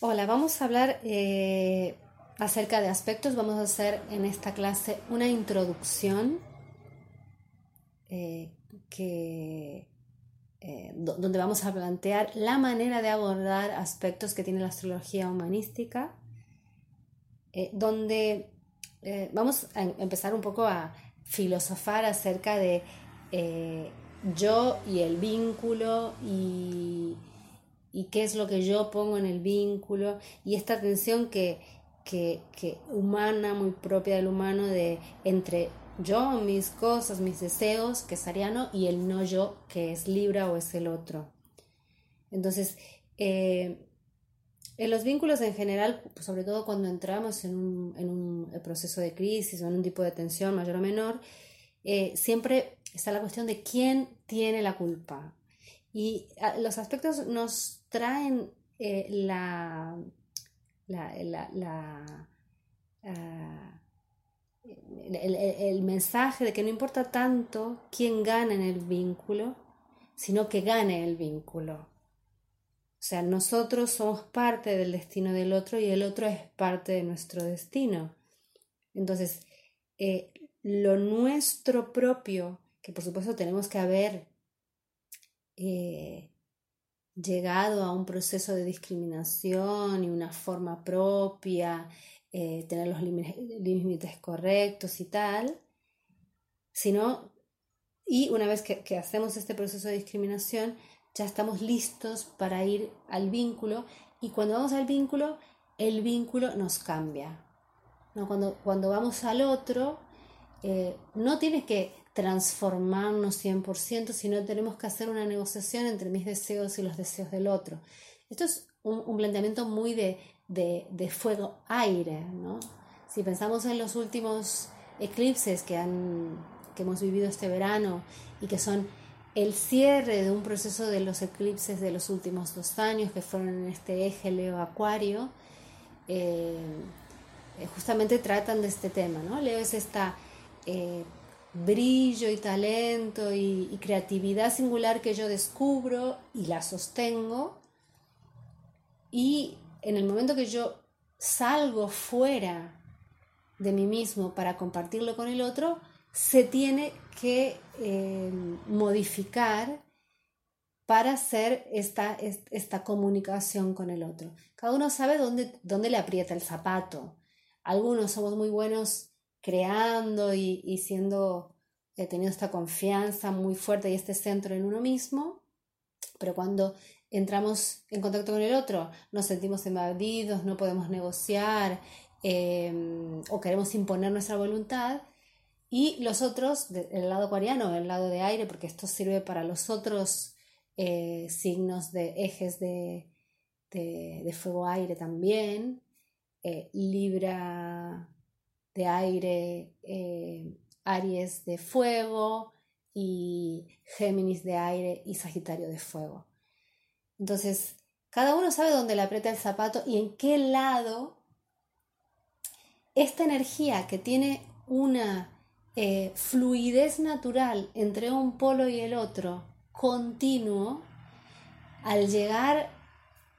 Hola, vamos a hablar eh, acerca de aspectos. Vamos a hacer en esta clase una introducción eh, que, eh, donde vamos a plantear la manera de abordar aspectos que tiene la astrología humanística, donde vamos a empezar un poco a filosofar acerca de yo y el vínculo y y qué es lo que yo pongo en el vínculo y esta tensión que, que, humana, muy propia del humano, de entre yo, mis cosas, mis deseos, que es ariano, y el no yo, que es Libra o es el otro. Entonces, eh, en los vínculos en general, sobre todo cuando entramos en un, en un, proceso de crisis o en un tipo de tensión mayor o menor, eh, siempre está la cuestión de quién tiene la culpa. Y ah, los aspectos nos traen eh, la, ah, el, mensaje de que no importa tanto quién gana en el vínculo, sino que gane el vínculo. O sea, nosotros somos parte del destino del otro y el otro es parte de nuestro destino. Entonces, eh, lo nuestro propio, que por supuesto tenemos que haber eh, llegado a un proceso de discriminación y una forma propia, eh, tener los límites correctos y tal, sino, y una vez que, hacemos este proceso de discriminación, ya estamos listos para ir al vínculo y cuando vamos al vínculo, el vínculo nos cambia. ¿no? Cuando, cuando vamos al otro, eh, no tienes que transformarnos 100%, sino tenemos que hacer una negociación entre mis deseos y los deseos del otro. Esto es un, planteamiento muy de, de, fuego-aire. ¿no? Si pensamos en los últimos eclipses que, han, que hemos vivido este verano y que son el cierre de un proceso de los eclipses de los últimos dos años, que fueron en este eje Leo-Acuario, eh, eh, justamente tratan de este tema. ¿no? Leo es esta eh, brillo y talento y, creatividad singular que yo descubro y la sostengo. Y en el momento que yo salgo fuera de mí mismo para compartirlo con el otro, se tiene que eh, modificar para hacer esta, esta, comunicación con el otro. Cada uno sabe dónde, dónde le aprieta el zapato. Algunos somos muy buenos creando y, siendo, eh, teniendo esta confianza muy fuerte y este centro en uno mismo, pero cuando entramos en contacto con el otro, nos sentimos invadidos, no podemos negociar em, o queremos imponer nuestra voluntad. Y los otros, el lado acuariano, el lado de aire, porque esto sirve para los otros eh, signos de ejes de, de, fuego-aire también, eh, Libra, de aire, eh, Aries de fuego y Géminis de aire y Sagitario de fuego. Entonces, cada uno sabe dónde le aprieta el zapato y en qué lado esta energía que tiene una eh, fluidez natural entre un polo y el otro, continuo, al llegar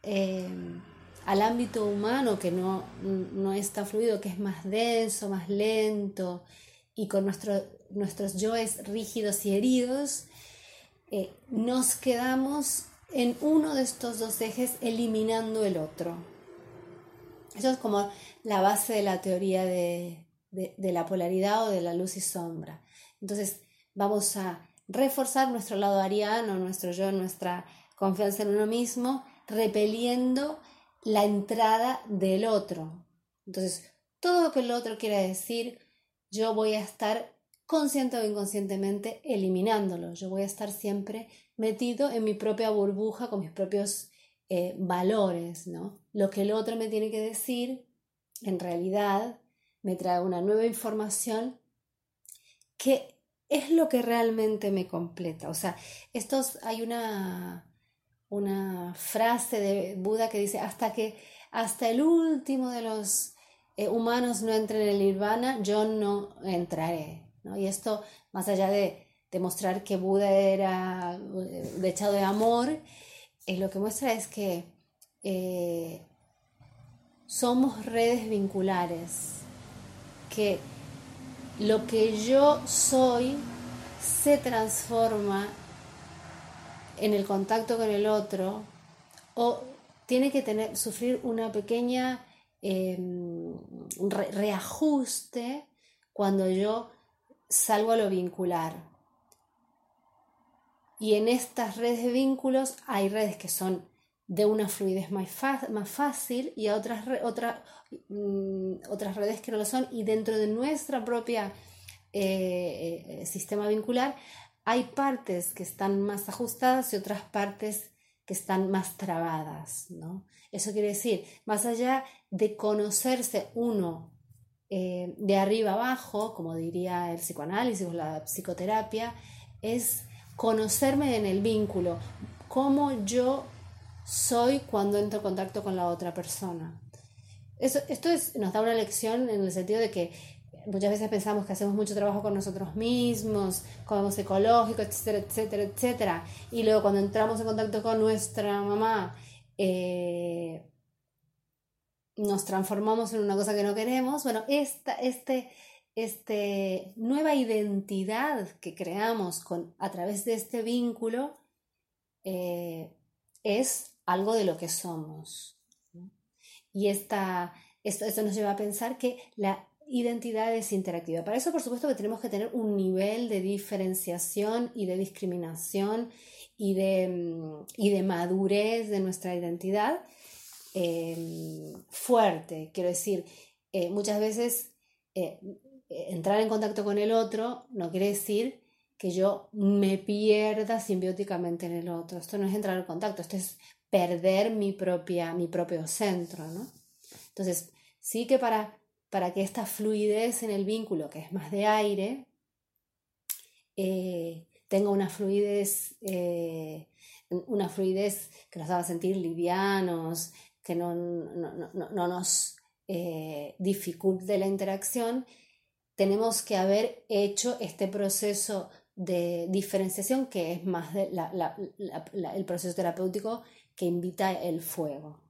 eh, al ámbito humano que no, no es tan fluido, que es más denso, más lento y con nuestros yoes rígidos y heridos, eh, nos quedamos en uno de estos dos ejes eliminando el otro. Eso es como la base de la teoría de, de la polaridad o de la luz y sombra. Entonces vamos a reforzar nuestro lado ariano, nuestro yo, nuestra confianza en uno mismo, repeliendo la entrada del otro. Entonces, todo lo que el otro quiera decir, yo voy a estar consciente o inconscientemente eliminándolo. Yo voy a estar siempre metido en mi propia burbuja con mis propios eh, valores, ¿no? Lo que el otro me tiene que decir, en realidad, me trae una nueva información que es lo que realmente me completa. O sea, estos hay una una frase de Buda que dice, hasta que hasta el último de los eh, humanos no entren en el nirvana, yo no entraré. ¿no? Y esto, más allá de demostrar que Buda era eh, echado de amor, eh, lo que muestra es que somos redes vinculares, que lo que yo soy se transforma en el contacto con el otro o tiene que tener, sufrir una pequeña em, reajuste cuando yo salgo a lo vincular. Y en estas redes de vínculos hay redes que son de una fluidez más, más fácil y otras, mm, otras redes que no lo son. Y dentro de nuestra propia eh, eh, sistema vincular hay partes que están más ajustadas y otras partes que están más trabadas. ¿no? Eso quiere decir, más allá de conocerse uno eh, de arriba abajo, como diría el psicoanálisis o la psicoterapia, es conocerme en el vínculo, cómo yo soy cuando entro en contacto con la otra persona. Eso, esto es, nos da una lección en el sentido de que muchas veces pensamos que hacemos mucho trabajo con nosotros mismos, como ecológico, etcétera, etcétera, etcétera. Y luego cuando entramos en contacto con nuestra mamá, eh, nos transformamos en una cosa que no queremos. Bueno, esta este, este nueva identidad que creamos con, a través de este vínculo eh, es algo de lo que somos. Y esta, esto, esto nos lleva a pensar que la identidad es interactiva. Para eso, por supuesto, que tenemos que tener un nivel de diferenciación y de discriminación y de, mm, y de madurez de nuestra identidad em, fuerte. Quiero decir, eh, muchas veces eh, entrar en contacto con el otro no quiere decir que yo me pierda simbióticamente en el otro. Esto no es entrar en contacto, esto es perder mi, propia, mi propio centro. ¿no? Entonces, sí que para para que esta fluidez en el vínculo, que es más de aire, eh, tenga una fluidez, eh, una fluidez que nos haga sentir livianos, que no, nos eh, dificulte la interacción, tenemos que haber hecho este proceso de diferenciación que es más el proceso terapéutico que invita el fuego.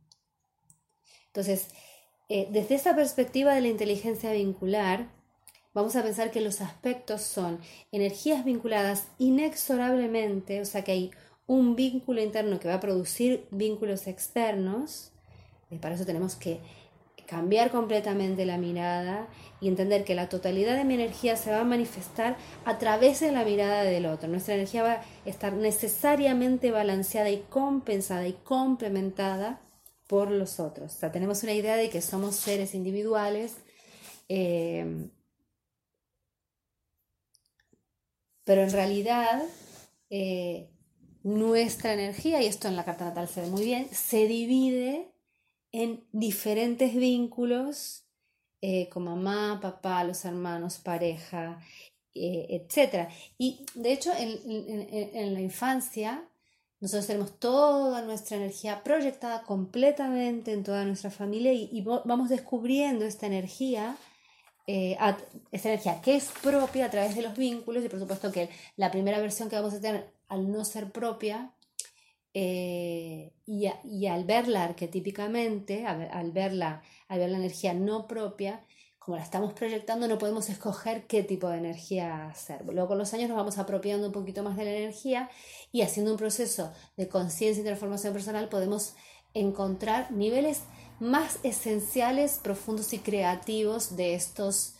Entonces, eh, desde esa perspectiva de la inteligencia vincular, vamos a pensar que los aspectos son energías vinculadas inexorablemente, o sea que hay un vínculo interno que va a producir vínculos externos, y para eso tenemos que cambiar completamente la mirada y entender que la totalidad de mi energía se va a manifestar a través de la mirada del otro. Nuestra energía va a estar necesariamente balanceada y compensada y complementada por los otros. O sea, tenemos una idea de que somos seres individuales, eh, pero en realidad eh, nuestra energía, y esto en la carta natal se ve muy bien, se divide en diferentes vínculos eh, con mamá, papá, los hermanos, pareja, etc. Y de hecho en la infancia nosotros tenemos toda nuestra energía proyectada completamente en toda nuestra familia y, vamos descubriendo esta energía, eh, esta energía que es propia a través de los vínculos y por supuesto que la primera versión que vamos a tener al no ser propia eh, y, al verla arquetípicamente, al, verla, al ver la energía no propia, como la estamos proyectando, no podemos escoger qué tipo de energía hacer. Luego con los años nos vamos apropiando un poquito más de la energía y haciendo un proceso de conciencia y transformación personal podemos encontrar niveles más esenciales, profundos y creativos de estos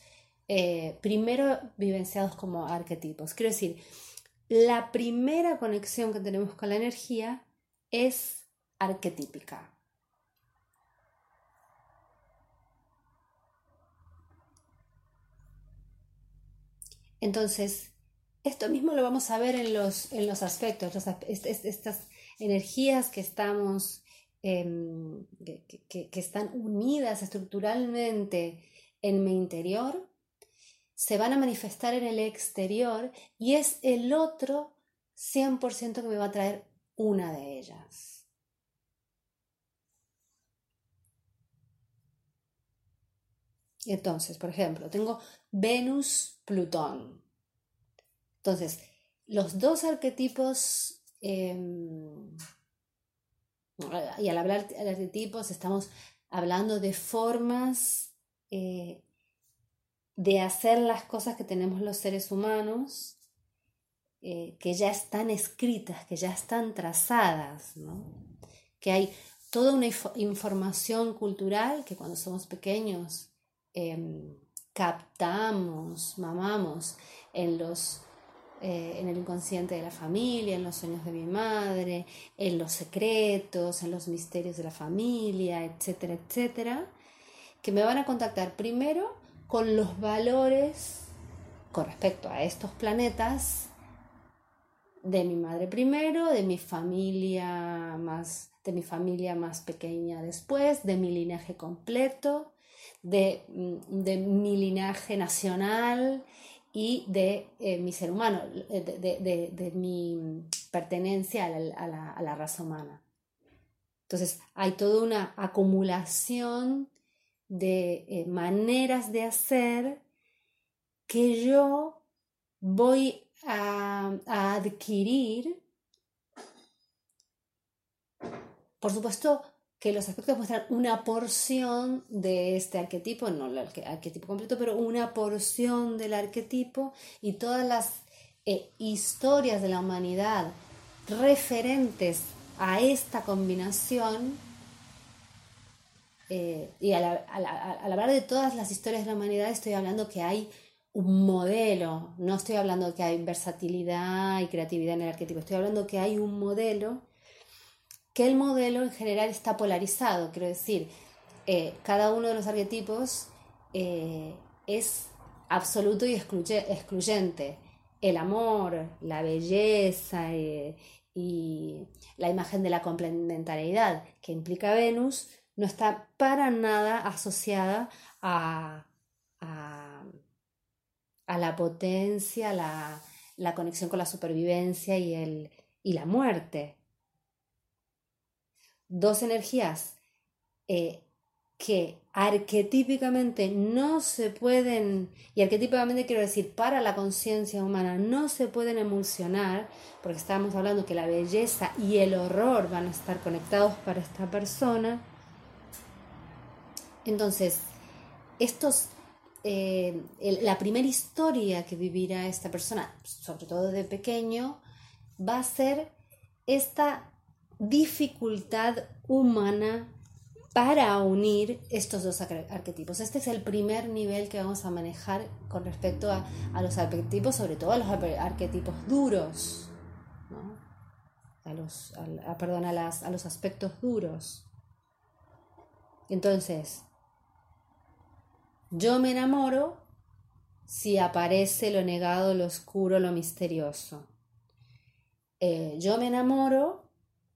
eh, primero vivenciados como arquetipos. Quiero decir, la primera conexión que tenemos con la energía es arquetípica. Entonces, esto mismo lo vamos a ver en los, en los aspectos, estas energías que estamos, em, que, están unidas estructuralmente en mi interior, se van a manifestar en el exterior y es el otro 100% que me va a traer una de ellas. Entonces, por ejemplo, tengo Venus-Plutón. Entonces, los dos arquetipos, em, y al hablar de arquetipos estamos hablando de formas eh, de hacer las cosas que tenemos los seres humanos, eh, que ya están escritas, que ya están trazadas, que hay toda una información cultural que cuando somos pequeños em, captamos, mamamos en los eh, en el inconsciente de la familia, en los sueños de mi madre, en los secretos, en los misterios de la familia, etcétera, etcétera, que me van a contactar primero con los valores con respecto a estos planetas de mi madre primero, de mi familia más, de mi familia más pequeña después, de mi linaje completo, de, mm, de mi linaje nacional y de eh, mi ser humano, de, de, mi pertenencia a la, a la, raza humana. Entonces hay toda una acumulación de eh, maneras de hacer que yo voy a, a adquirir. Por supuesto, que los aspectos muestran una porción de este arquetipo, no el arquetipo completo, pero una porción del arquetipo y todas las eh, historias de la humanidad referentes a esta combinación, eh, y al, hablar de todas las historias de la humanidad estoy hablando que hay un modelo, no estoy hablando que hay versatilidad y creatividad en el arquetipo, estoy hablando que hay un modelo que el modelo en general está polarizado, quiero decir, eh, cada uno de los arquetipos eh, es absoluto y excluyente. El amor, la belleza eh, y la imagen de la complementariedad que implica Venus no está para nada asociada a, la potencia, la, la, conexión con la supervivencia y, el, y la muerte dos energías eh, que arquetípicamente no se pueden, y arquetípicamente quiero decir para la conciencia humana, no se pueden emulsionar, porque estábamos hablando que la belleza y el horror van a estar conectados para esta persona. Entonces, estos, eh, la primera historia que vivirá esta persona, sobre todo de pequeño, va a ser esta dificultad humana para unir estos dos arquetipos. Este es el primer nivel que vamos a manejar con respecto a, los arquetipos, sobre todo a los arquetipos duros, a, los, perdón, a, las, a los aspectos duros. Entonces, yo me enamoro si aparece lo negado, lo oscuro, lo misterioso. Eh, yo me enamoro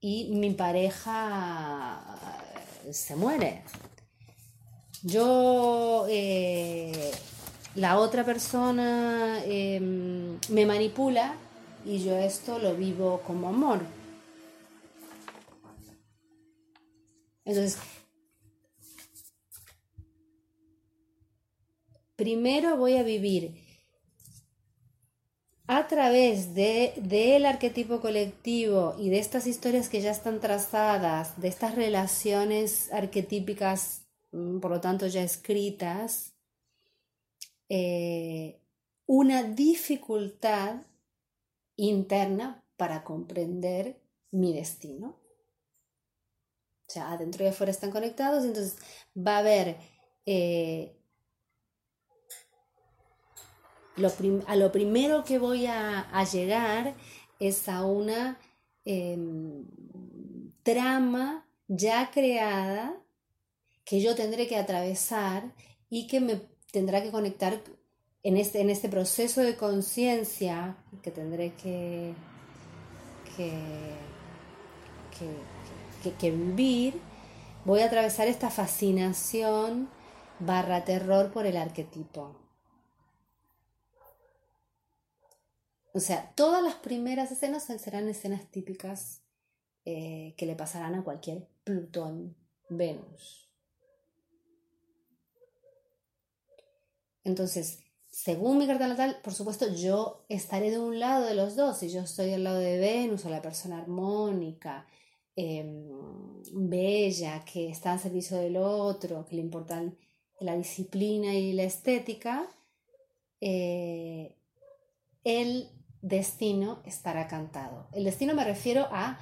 y mi pareja eh, se muere. Yo, eh, la otra persona em, me manipula y yo esto lo vivo como amor. Entonces, primero voy a vivir a través de, del arquetipo colectivo y de estas historias que ya están trazadas, de estas relaciones arquetípicas, mm, por lo tanto ya escritas, eh, una dificultad interna para comprender mi destino. O sea, adentro y afuera están conectados, entonces va a haber eh, a lo primero que voy a, llegar es a una em, trama ya creada que yo tendré que atravesar y que me tendrá que conectar en este, en este proceso de conciencia que tendré que, que, que, vivir, voy a atravesar esta fascinación barra terror por el arquetipo. O sea, todas las primeras escenas serán escenas típicas eh, que le pasarán a cualquier Plutón, Venus. Entonces, según mi carta natal, por supuesto, yo estaré de un lado de los dos. Si yo estoy al lado de Venus o la persona armónica, em, bella, que está al servicio del otro, que le importan la disciplina y la estética, eh, el destino estará cantado. El destino me refiero a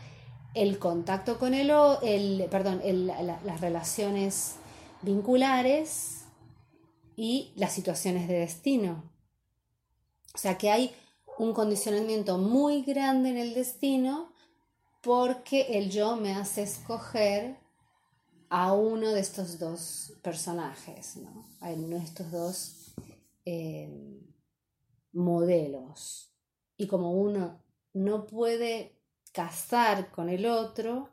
el contacto con el, el perdón, las relaciones vinculares y las situaciones de destino. O sea que hay un condicionamiento muy grande en el destino porque el yo me hace escoger a uno de estos dos personajes, ¿no? a uno de estos dos eh, modelos. Y como uno no puede casar con el otro,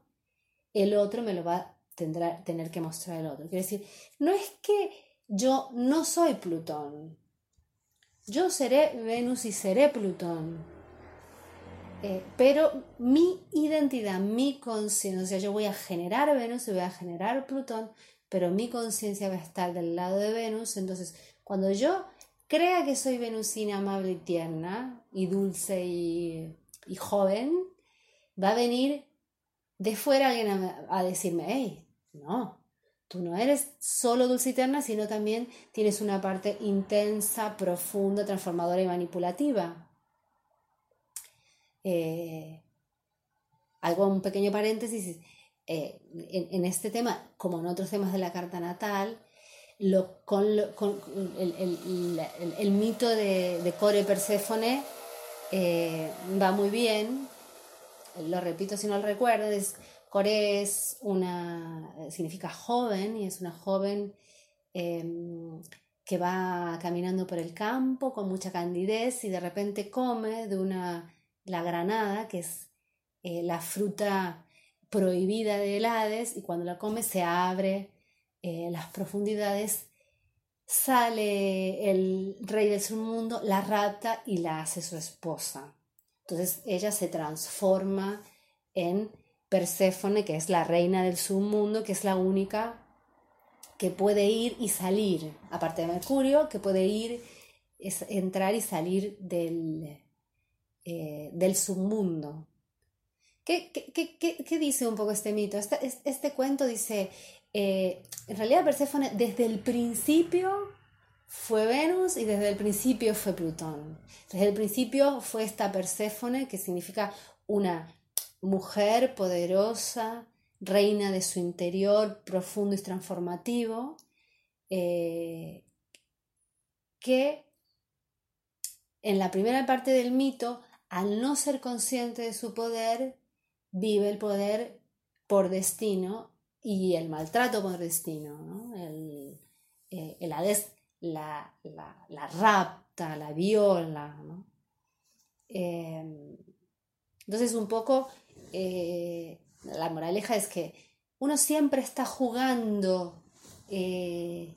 el otro me lo va a tener que mostrar el otro. Quiere decir, no es que yo no soy Plutón, yo seré Venus y seré Plutón. Eh, pero mi identidad, mi conciencia, yo voy a generar Venus y voy a generar Plutón, pero mi conciencia va a estar del lado de Venus. Entonces, cuando yo crea que soy venusina amable y tierna, y dulce y, joven, va a venir de fuera alguien a, decirme, hey, no, Tú no eres solo dulce y tierna, sino también tienes una parte intensa, profunda, transformadora y manipulativa. Eh, algo, un pequeño paréntesis, eh, en, este tema, como en otros temas de la carta natal, lo, con, el, mito de, Core Perséfone eh, va muy bien, lo repito si no lo recuerdo, es Core es una, significa joven y es una joven em, que va caminando por el campo con mucha candidez y de repente come de una, la granada, que es eh, la fruta prohibida de Hades, y cuando la come se abre eh, las profundidades, sale el rey del submundo, la rapta y la hace su esposa. Entonces ella se transforma en Perséfone, que es la reina del submundo, que es la única que puede ir y salir, aparte de Mercurio, que puede ir, es entrar y salir del, eh, del submundo. ¿Qué, qué, dice un poco este mito? Este, este cuento dice, eh, en realidad Perséfone desde el principio fue Venus y desde el principio fue Plutón. Desde el principio fue esta Perséfone, que significa una mujer poderosa, reina de su interior profundo y transformativo, eh, que en la primera parte del mito, al no ser consciente de su poder, vive el poder por destino y el maltrato por destino. El, eh, el Hades la, la, rapta, la viola. Eh, entonces un poco eh, la moraleja es que uno siempre está jugando eh,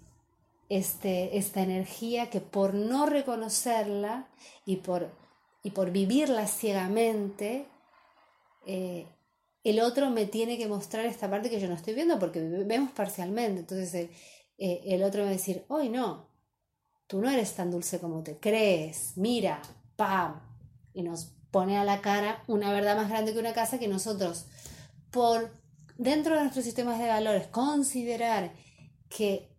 este, esta energía que por no reconocerla y por, y por vivirla ciegamente, eh, el otro me tiene que mostrar esta parte que yo no estoy viendo porque vemos parcialmente. Entonces el, otro me va a decir, hoy no, tú no eres tan dulce como te crees, mira, pam, y nos pone a la cara una verdad más grande que una casa que nosotros, por dentro de nuestros sistemas de valores, considerar que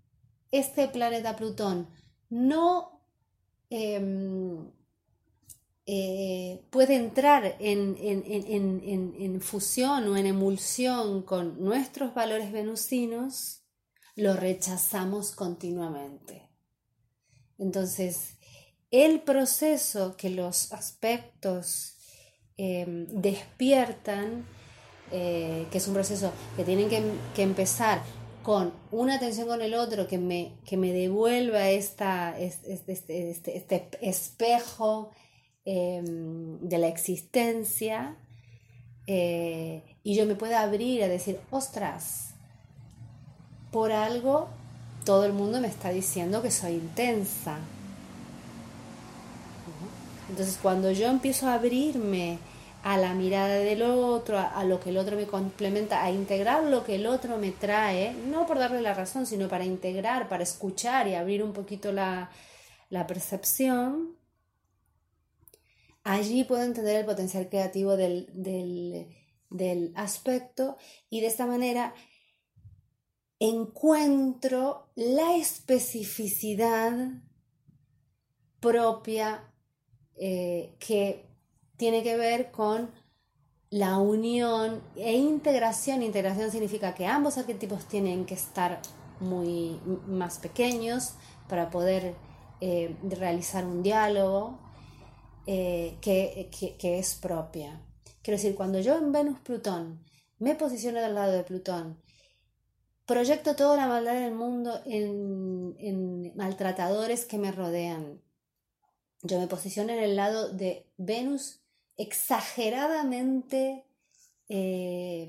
este planeta Plutón no em, eh, puede entrar en, en, fusión o en emulsión con nuestros valores venusinos, lo rechazamos continuamente. Entonces, el proceso que los aspectos em, despiertan, eh, que es un proceso que tienen que, empezar con una atención con el otro que me, que me devuelva esta, este, este, este, este espejo em, de la existencia eh, y yo me pueda abrir a decir, ostras, por algo todo el mundo me está diciendo que soy intensa, entonces cuando yo empiezo a abrirme a la mirada del otro, a, lo que el otro me complementa, a integrar lo que el otro me trae, no por darle la razón, sino para integrar, para escuchar y abrir un poquito la, percepción, allí puedo entender el potencial creativo del, del aspecto y de esta manera encuentro la especificidad propia eh, que tiene que ver con la unión e integración. Integración significa que ambos arquetipos tienen que estar muy más pequeños para poder eh, realizar un diálogo eh, que, es propia. Quiero decir, cuando yo en Venus-Plutón me posiciono del lado de Plutón, proyecto toda la maldad del mundo en, en maltratadores que me rodean. Yo me posiciono en el lado de Venus exageradamente eh,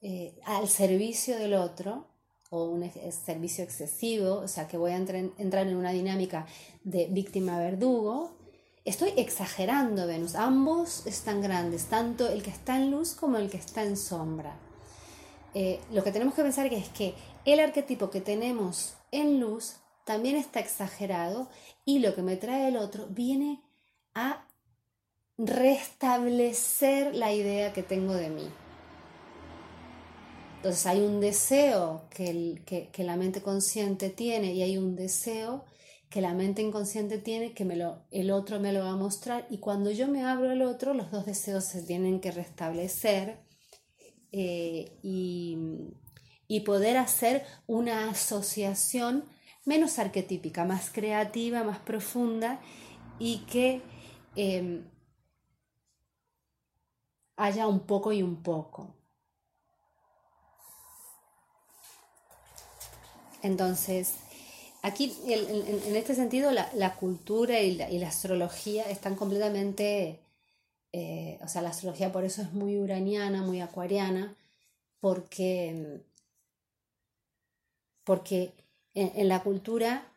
eh, al servicio del otro o un servicio excesivo, o sea que voy a entrar en una dinámica de víctima-verdugo, estoy exagerando Venus. Ambos están grandes, tanto el que está en luz como el que está en sombra. Eh, lo que tenemos que pensar es que el arquetipo que tenemos en luz también está exagerado y lo que me trae el otro viene a restablecer la idea que tengo de mí. Entonces hay un deseo que, que, la mente consciente tiene y hay un deseo que la mente inconsciente tiene que me lo, el otro me lo va a mostrar y cuando yo me abro al otro los dos deseos se tienen que restablecer eh, y, y poder hacer una asociación menos arquetípica, más creativa, más profunda y que Em, haya un poco y un poco. Entonces, aquí en, este sentido la, cultura y la, astrología están completamente, eh, o sea, la astrología por eso es muy uraniana, muy acuariana, porque, porque en la cultura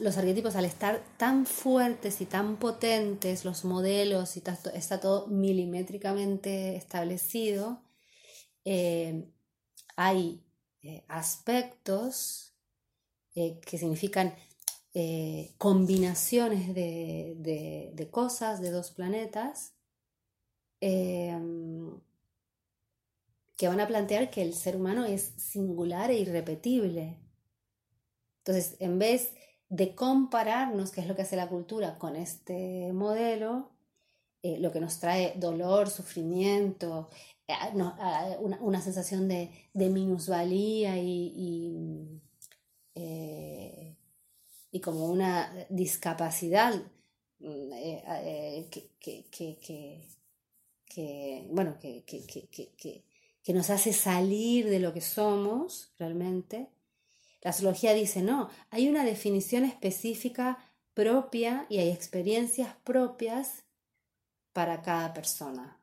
los arquetipos al estar tan fuertes y tan potentes, los modelos y está todo milimétricamente establecido, eh, hay eh, aspectos eh, que significan combinaciones de, de, cosas de dos planetas que van a plantear que el ser humano es singular e irrepetible. Entonces, en vez de compararnos, que es lo que hace la cultura, con este modelo, eh, lo que nos trae dolor, sufrimiento, eh, una, sensación de, minusvalía y, eh, y, como una discapacidad mm, que, bueno, que nos hace salir de lo que somos realmente la astrología dice, no, hay una definición específica propia y hay experiencias propias para cada persona.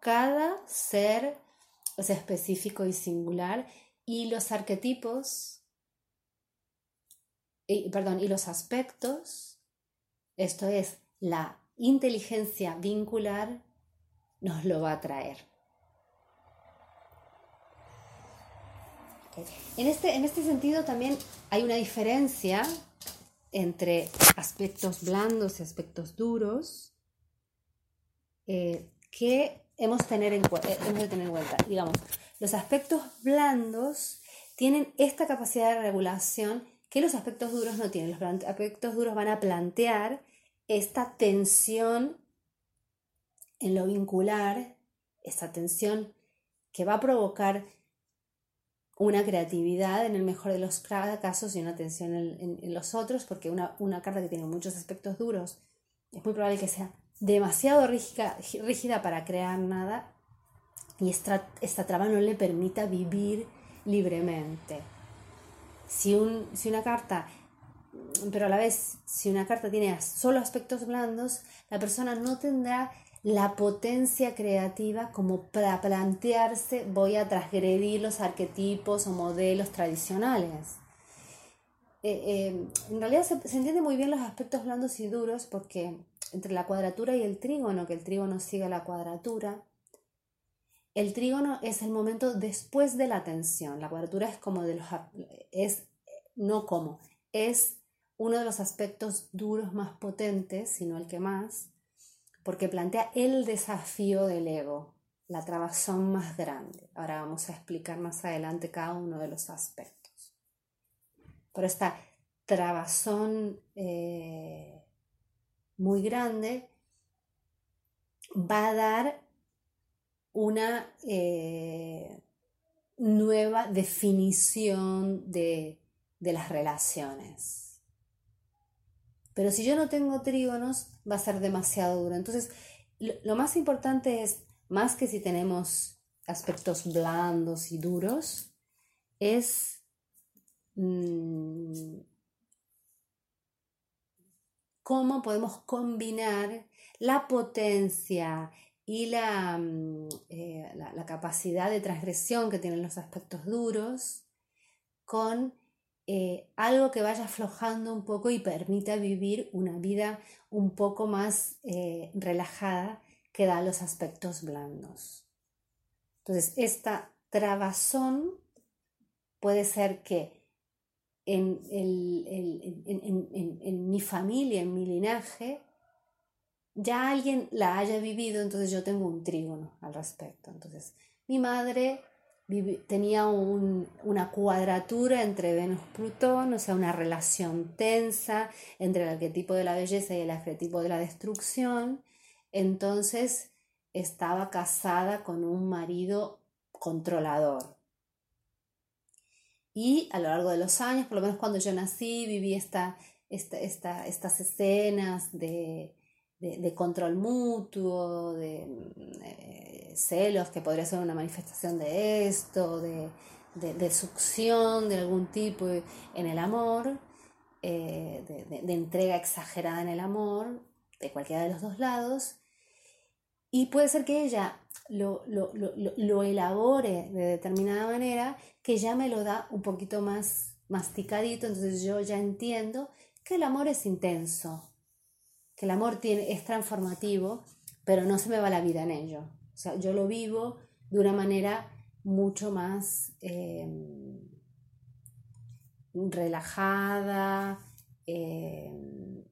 Cada ser es específico y singular y los arquetipos, perdón, y los aspectos, esto es la inteligencia vincular, nos lo va a traer. En este, en este sentido también hay una diferencia entre aspectos blandos y aspectos duros eh, que hemos, tener en, eh, hemos de tener en cuenta. Digamos, los aspectos blandos tienen esta capacidad de regulación que los aspectos duros no tienen. Los aspectos duros van a plantear esta tensión en lo vincular, esta tensión que va a provocar una creatividad en el mejor de los casos y una atención en, los otros, porque una, una, carta que tiene muchos aspectos duros es muy probable que sea demasiado rígida, rígida para crear nada y esta, esta traba no le permita vivir libremente. Si, un, si una carta, pero a la vez, si una carta tiene solo aspectos blandos, la persona no tendrá la potencia creativa como para plantearse voy a transgredir los arquetipos o modelos tradicionales. Eh, eh, en realidad se, entiende muy bien los aspectos blandos y duros porque entre la cuadratura y el trígono, que el trígono sigue la cuadratura, el trígono es el momento después de la tensión. La cuadratura es como de los es no como, es uno de los aspectos duros más potentes, sino el que más, porque plantea el desafío del ego, la trabazón más grande. Ahora vamos a explicar más adelante cada uno de los aspectos. Pero esta trabazón eh, muy grande va a dar una eh, nueva definición de, de las relaciones. Pero si yo no tengo trígonos, va a ser demasiado duro. Entonces, lo, más importante es, más que si tenemos aspectos blandos y duros, es mm, cómo podemos combinar la potencia y mm, eh, la, capacidad de transgresión que tienen los aspectos duros con eh, algo que vaya aflojando un poco y permita vivir una vida un poco más eh, relajada que da los aspectos blandos. Entonces, esta trabazón puede ser que en, mi familia, en mi linaje, ya alguien la haya vivido, entonces yo tengo un trígono al respecto. Entonces, mi madre tenía una cuadratura entre Venus-Plutón, o sea, una relación tensa entre el arquetipo de la belleza y el arquetipo de la destrucción. Entonces, estaba casada con un marido controlador. Y a lo largo de los años, por lo menos cuando yo nací, viví esta, estas escenas de, de, control mutuo, de mm, eh, celos, que podría ser una manifestación de esto, de, succión de algún tipo en el amor, eh, de, entrega exagerada en el amor, de cualquiera de los dos lados. Y puede ser que ella lo, lo, elabore de determinada manera que ya me lo da un poquito más masticadito, entonces yo ya entiendo que el amor es intenso, que el amor tiene, es transformativo, pero no se me va la vida en ello. O sea, yo lo vivo de una manera mucho más em, relajada, em,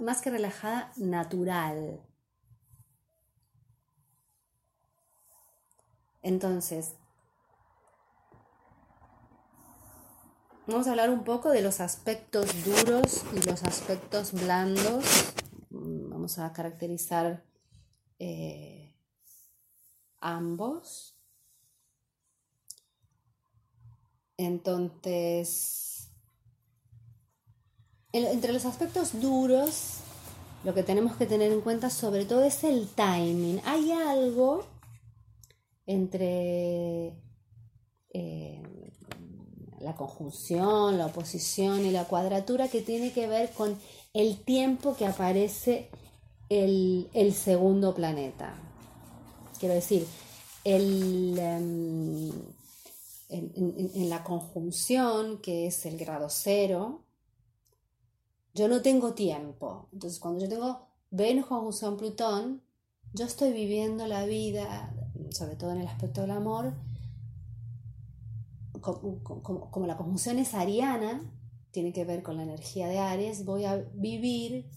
más que relajada, natural. Entonces, Vamos a hablar un poco de los aspectos duros y los aspectos blandos. Vamos a caracterizar eh, ambos. Entonces, entre los aspectos duros, lo que tenemos que tener en cuenta sobre todo es el timing. Hay algo entre eh, la conjunción, la oposición y la cuadratura que tiene que ver con el tiempo que aparece el, segundo planeta. Quiero decir, el, em, en, la conjunción, que es el grado cero, yo no tengo tiempo. Entonces, cuando yo tengo Venus conjunción Plutón, yo estoy viviendo la vida, sobre todo en el aspecto del amor, como, la conjunción es ariana, tiene que ver con la energía de Aries, voy a vivir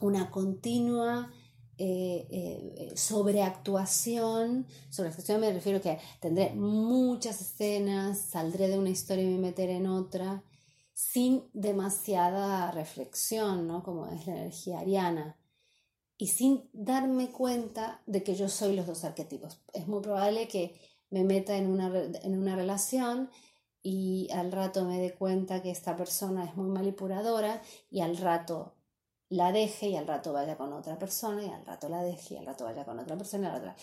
una continua eh, eh, sobreactuación. Sobreactuación me refiero a que tendré muchas escenas, saldré de una historia y me meteré en otra, sin demasiada reflexión, ¿no? Como es la energía ariana. Y sin darme cuenta de que yo soy los dos arquetipos. Es muy probable que me meta en una, en una relación y al rato me dé cuenta que esta persona es muy manipuladora y al rato la deje y al rato vaya con otra persona y al rato la deje y al rato vaya con otra persona y al rato...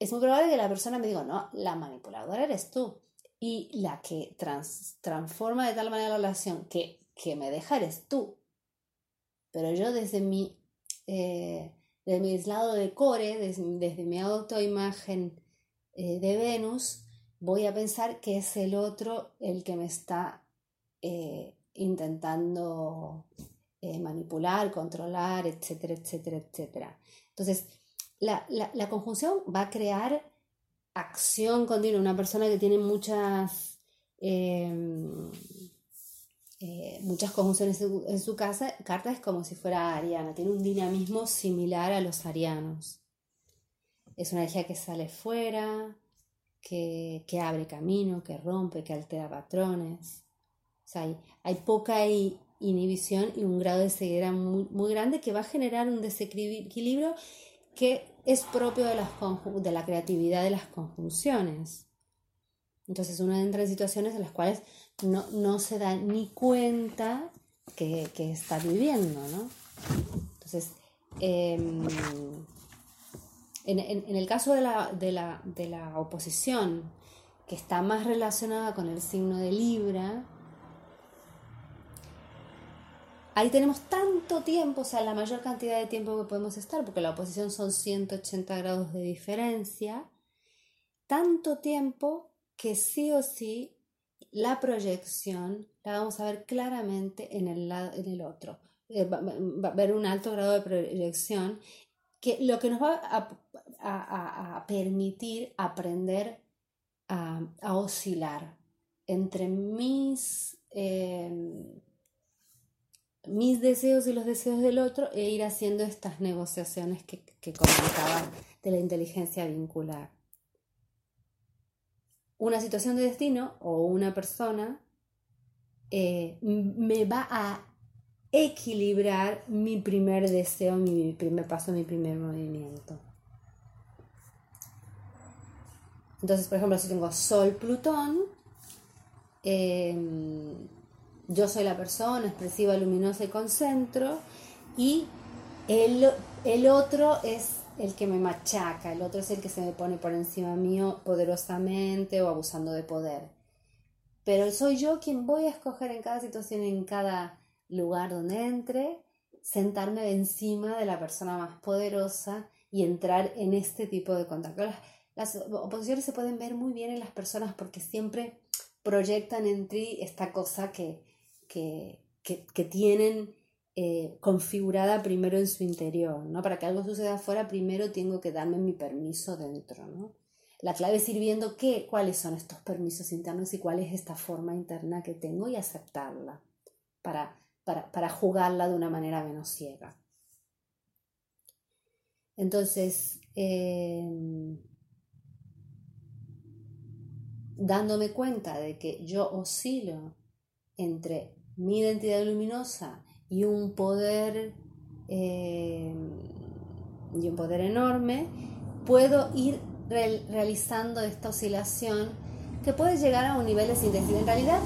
Es muy probable que la persona me diga, no, la manipuladora eres tú. Y la que transforma de tal manera la relación que, que me deja eres tú. Pero yo desde mi, eh, desde mi lado de core, desde, mi autoimagen eh, de Venus, voy a pensar que es el otro el que me está eh, intentando manipular, controlar, etcétera, etcétera, etcétera. Entonces, la, conjunción va a crear acción continua. Una persona que tiene muchas em, eh, muchas conjunciones en su casa, carta es como si fuera ariana, tiene un dinamismo similar a los arianos. Es una energía que sale fuera, que, abre camino, que rompe, que altera patrones. hay, poca inhibición y un grado de ceguera muy, muy, grande que va a generar un desequilibrio que es propio de, las de la creatividad de las conjunciones. Entonces uno entra en situaciones en las cuales no, se da ni cuenta que, está viviendo, ¿no? Entonces, em, en, el caso de la, de, la, oposición, que está más relacionada con el signo de Libra, ahí tenemos tanto tiempo, o sea, la mayor cantidad de tiempo que podemos estar, porque la oposición son 180 grados de diferencia, tanto tiempo que sí o sí la proyección la vamos a ver claramente en el, lado, en el otro. Eh, va, a haber un alto grado de proyección que lo que nos va a, permitir aprender a, oscilar entre mis, em, mis deseos y los deseos del otro e ir haciendo estas negociaciones que, que comentaba de la inteligencia vincular una situación de destino o una persona eh, me va a equilibrar mi primer deseo, mi primer paso, mi primer movimiento. Entonces, por ejemplo, si tengo Sol, Plutón, em, yo soy la persona expresiva, luminosa y concentro, y el, el otro es el que me machaca, el otro es el que se me pone por encima mío poderosamente o abusando de poder. Pero soy yo quien voy a escoger en cada situación, en cada lugar donde entre, sentarme encima de la persona más poderosa y entrar en este tipo de contacto. Las, oposiciones se pueden ver muy bien en las personas porque siempre proyectan en ti esta cosa que, que, que tienen eh, configurada primero en su interior, ¿no? Para que algo suceda afuera, primero tengo que darme mi permiso dentro, ¿no? La clave es ir viendo qué, cuáles son estos permisos internos y cuál es esta forma interna que tengo y aceptarla para, para, jugarla de una manera menos ciega. Entonces, em, dándome cuenta de que yo oscilo entre mi identidad luminosa y un poder eh, y un poder enorme, puedo ir realizando esta oscilación que puede llegar a un nivel de síntesis. En realidad,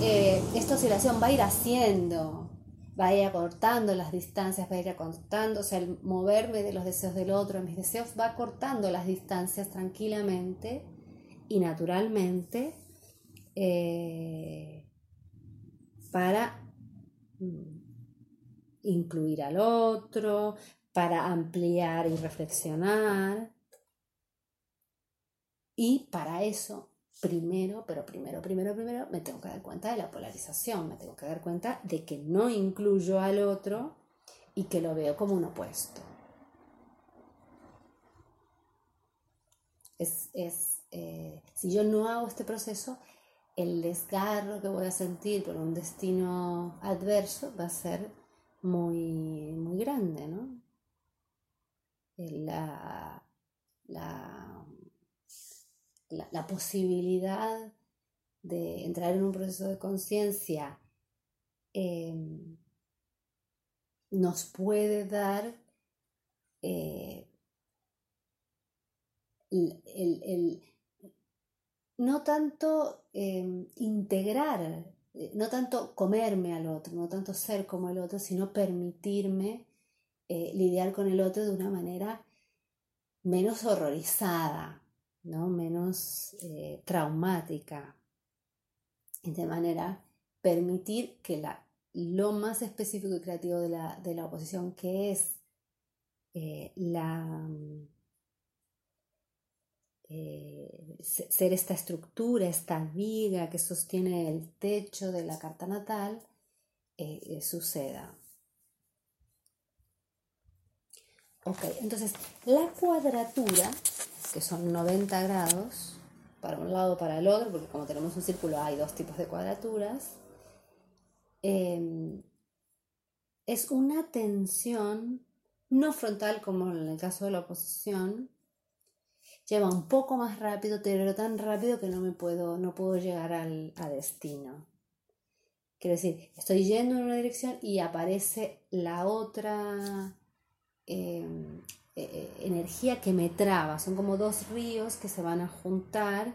eh, esta oscilación va a ir haciendo, va a ir acortando las distancias, va a ir acortando, o sea, el moverme de los deseos del otro mis deseos va acortando las distancias tranquilamente y naturalmente eh, para mm, incluir al otro, para ampliar y reflexionar. Y para eso, primero, pero primero, primero, primero, me tengo que dar cuenta de la polarización, me tengo que dar cuenta de que no incluyo al otro y que lo veo como un opuesto. Es, eh, si yo no hago este proceso, el desgarro que voy a sentir por un destino adverso va a ser muy, muy grande, ¿no? La, la, la, posibilidad de entrar en un proceso de conciencia em, nos puede dar eh, el, no tanto em, integrar no tanto comerme al otro, no tanto ser como el otro, sino permitirme eh, lidiar con el otro de una manera menos horrorizada, ¿no? menos eh, traumática. Y de manera permitir que la, lo más específico y creativo de la, de la oposición, que es la eh, ser esta estructura, esta viga que sostiene el techo de la carta natal, eh, eh, suceda. Ok, entonces la cuadratura, que son 90 grados, para un lado para el otro, porque como tenemos un círculo hay dos tipos de cuadraturas, em, es una tensión no frontal como en el caso de la oposición, lleva un poco más rápido, pero tan rápido que no me puedo, no puedo llegar al, a destino. Quiero decir, estoy yendo en una dirección y aparece la otra em, e, e, energía que me traba. Son como dos ríos que se van a juntar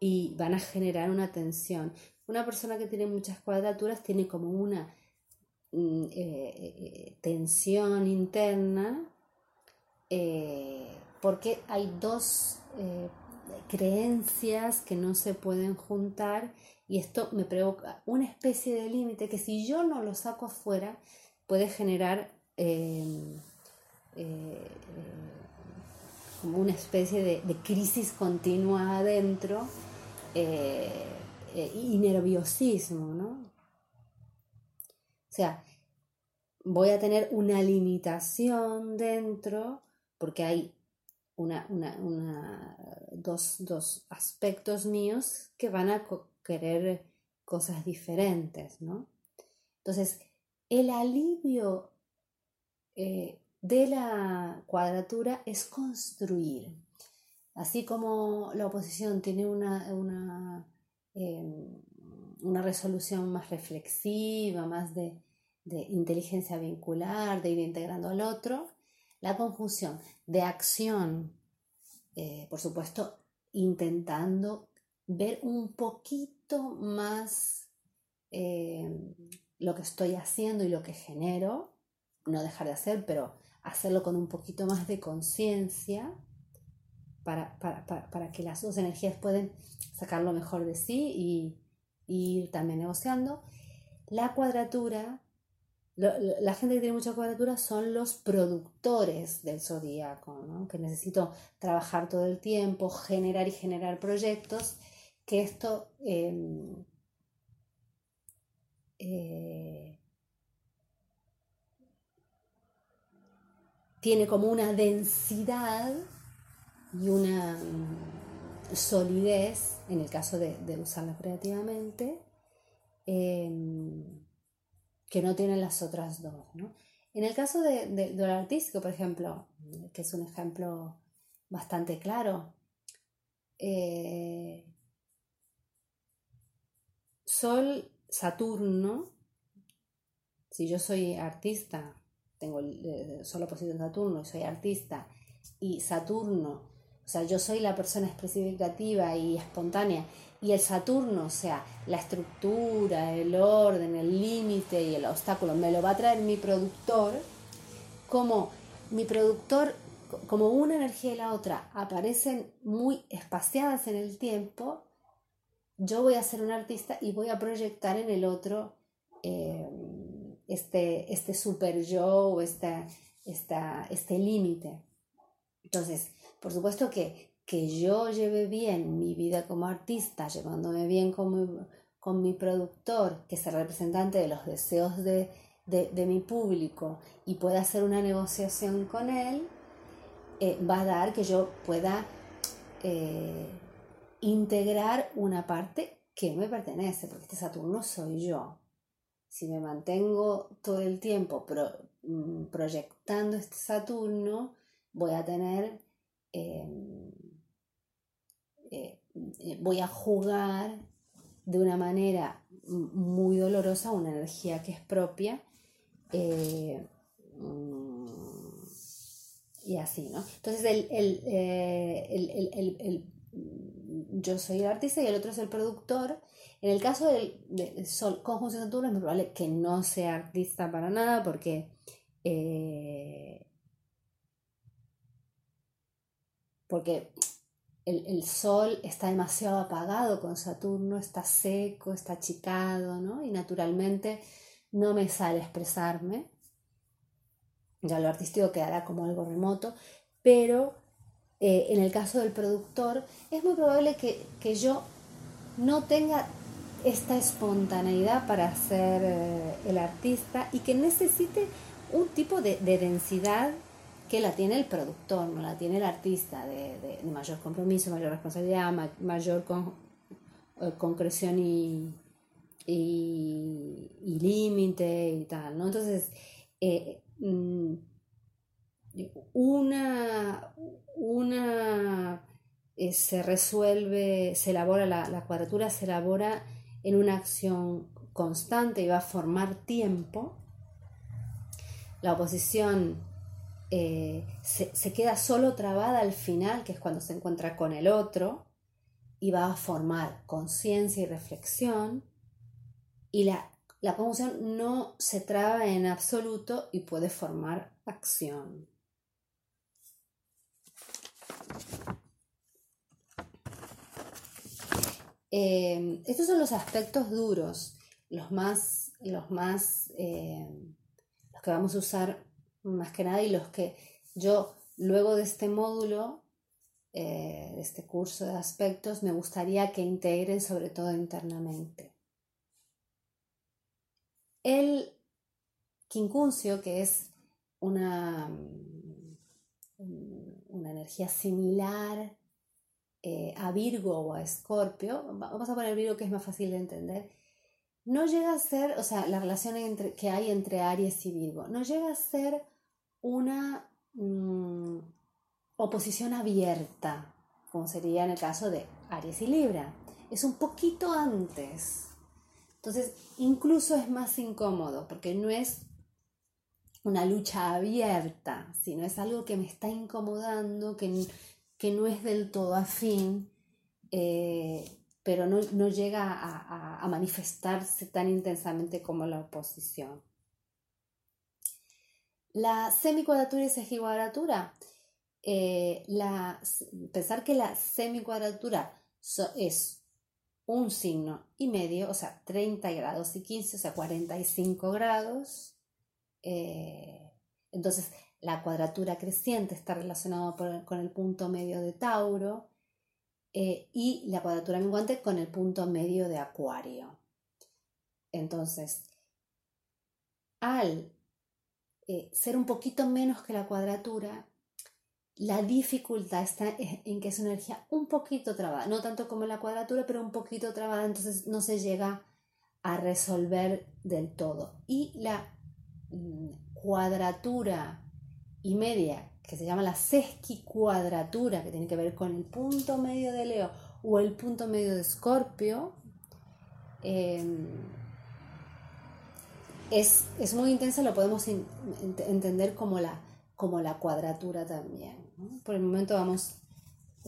y van a generar una tensión. Una persona que tiene muchas cuadraturas tiene como una mm, eh, eh, tensión interna eh, porque hay dos creencias que no se pueden juntar y esto me provoca una especie de límite que si yo no lo saco afuera puede generar em, como una especie de, de crisis continua adentro eh, y nerviosismo, ¿no? O sea, voy a tener una limitación dentro porque hay una, dos, dos, aspectos míos que van a querer cosas diferentes, ¿no? Entonces, el alivio eh, de la cuadratura es construir. Así como la oposición tiene una, una Em, una resolución más reflexiva, más de, inteligencia vincular, de ir integrando al otro. La conjunción de acción, eh, por supuesto, intentando ver un poquito más em, lo que estoy haciendo y lo que genero, no dejar de hacer, pero hacerlo con un poquito más de conciencia para, para, que las dos energías pueden sacar lo mejor de sí y, ir también negociando. La cuadratura, la gente que tiene mucha cuadratura son los productores del zodíaco, que necesito trabajar todo el tiempo, generar y generar proyectos, que esto em, eh, tiene como una densidad y una solidez, en el caso de, usarla creativamente, em, que no tienen las otras dos. En el caso de, del artístico, por ejemplo, que es un ejemplo bastante claro, eh, Sol, Saturno, si yo soy artista, tengo el eh, Sol oposición Saturno y soy artista, y Saturno o sea, yo soy la persona expresiva y y espontánea. Y el Saturno, o sea, la estructura, el orden, el límite y el obstáculo, me lo va a traer mi productor. Como mi productor, como una energía y la otra aparecen muy espaciadas en el tiempo, yo voy a ser un artista y voy a proyectar en el otro eh, este, este super yo o este límite. Entonces, por supuesto que, que yo lleve bien mi vida como artista, llevándome bien con mi, con mi productor, que es el representante de los deseos de, de, mi público, y pueda hacer una negociación con él, eh, va a dar que yo pueda eh, integrar una parte que me pertenece, porque este Saturno soy yo. Si me mantengo todo el tiempo mm, proyectando este Saturno, voy a tener eh, eh, voy a jugar de una manera muy dolorosa una energía que es propia eh, mm, y así, ¿no? Entonces el, el, yo soy el artista y el otro es el productor. En el caso del, Sol conjunción Saturno es muy probable que no sea artista para nada porque porque el, Sol está demasiado apagado con Saturno, está seco, está achicado, ¿no? Y naturalmente no me sale expresarme. Ya lo artístico quedará como algo remoto, pero eh, en el caso del productor es muy probable que, yo no tenga esta espontaneidad para ser eh, el artista y que necesite un tipo de densidad que la tiene el productor, no la tiene el artista, de, mayor compromiso, mayor responsabilidad, mayor con, eh, concreción y, y, límite y tal, ¿no? Entonces, eh, mm, una, una eh, se resuelve, se elabora, la, cuadratura se elabora en una acción constante y va a formar tiempo. La oposición eh, se, se, queda solo trabada al final, que es cuando se encuentra con el otro, y va a formar conciencia y reflexión y la, la no se traba en absoluto y puede formar acción. Eh, estos son los aspectos duros, los más, los más, eh, los que vamos a usar más que nada y los que yo luego de este módulo, eh, de este curso de aspectos, me gustaría que integren sobre todo internamente. El quincuncio, que es una, mm, una energía similar eh, a Virgo o a Escorpio, vamos a poner Virgo que es más fácil de entender, no llega a ser, o sea, la relación entre, que hay entre Aries y Virgo, no llega a ser una mm, oposición abierta, como sería en el caso de Aries y Libra. Es un poquito antes. Entonces, incluso es más incómodo porque no es una lucha abierta, sino es algo que me está incomodando, que, que no es del todo afín, eh, pero no, llega a, manifestarse tan intensamente como la oposición. La semicuadratura y segicuadratura. Eh, pensar que la semicuadratura es un signo y medio, o sea, 30 grados y 15, o sea, 45 grados. Eh, entonces, la cuadratura creciente está relacionada con el punto medio de Tauro eh, y la cuadratura menguante con el punto medio de Acuario. Entonces, al eh, ser un poquito menos que la cuadratura, la dificultad está en que es una energía un poquito trabada, no tanto como la cuadratura, pero un poquito trabada, entonces no se llega a resolver del todo. Y la mm, cuadratura y media, que se llama la sesquicuadratura, que tiene que ver con el punto medio de Leo o el punto medio de Escorpio, em, es, muy intensa, lo podemos entender como la, como la cuadratura también. Por el momento vamos,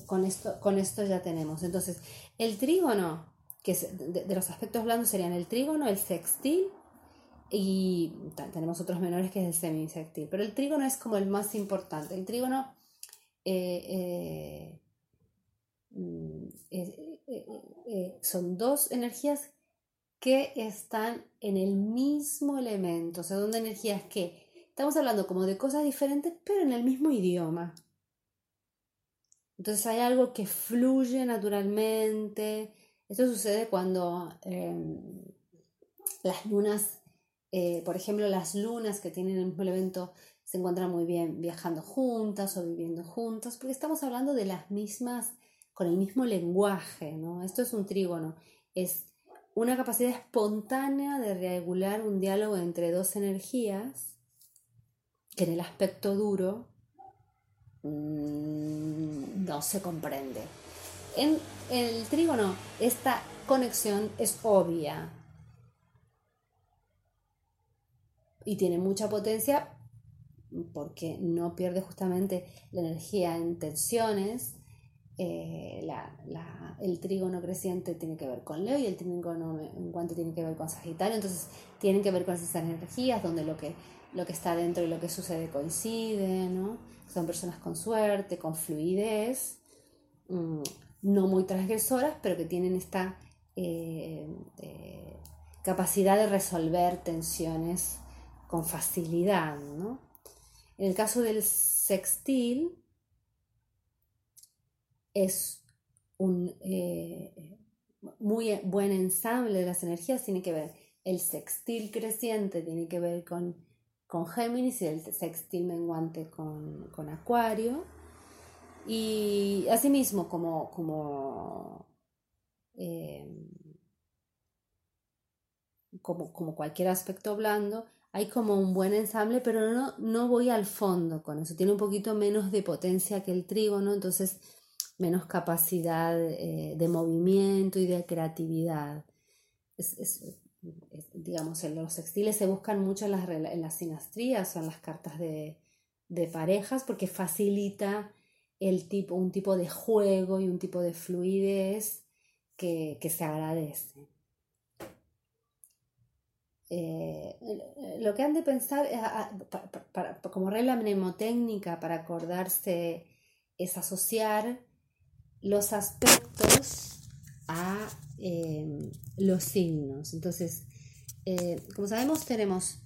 con esto, con esto ya tenemos. Entonces, el trígono, que de, los aspectos blandos serían el trígono, el sextil y tenemos otros menores que es el semisextil. Pero el trígono es como el más importante. El trígono eh, eh, mm, eh, son dos energías que están en el mismo elemento, o sea, son energías que estamos hablando como de cosas diferentes, pero en el mismo idioma. Entonces hay algo que fluye naturalmente. Esto sucede cuando em, las lunas, eh, por ejemplo, las lunas que tienen el mismo evento se encuentran muy bien viajando juntas o viviendo juntas, porque estamos hablando de las mismas, con el mismo lenguaje, ¿no? Esto es un trígono, una capacidad espontánea de regular un diálogo entre dos energías que en el aspecto duro Mm, no se comprende. En el trígono esta conexión es obvia y tiene mucha potencia porque no pierde justamente la energía en tensiones. Eh, el trígono creciente tiene que ver con Leo y el trígono en cuanto tiene que ver con Sagitario, entonces tienen que ver con esas energías donde lo que, lo que está dentro y lo que sucede coincide, ¿no? son personas con suerte, con fluidez, mm, no muy transgresoras, pero que tienen esta eh, eh, capacidad de resolver tensiones con facilidad. ¿no? En el caso del sextil, es un eh, muy buen ensamble de las energías, tiene que ver el sextil creciente, tiene que ver con con Géminis y el sextil menguante con, con Acuario. Y asimismo, como, como eh, como, como cualquier aspecto blando, hay como un buen ensamble, pero no, no voy al fondo con eso. Tiene un poquito menos de potencia que el trígono, entonces menos capacidad eh, de movimiento y de creatividad. digamos, en los textiles se buscan mucho en las, en las sinastrías o en las cartas de, de parejas porque facilita el tipo, un tipo de juego y un tipo de fluidez que, que se agradece. Eh, lo que han de pensar como regla mnemotécnica para acordarse es asociar los aspectos a em, los signos. Entonces, eh, como sabemos, tenemos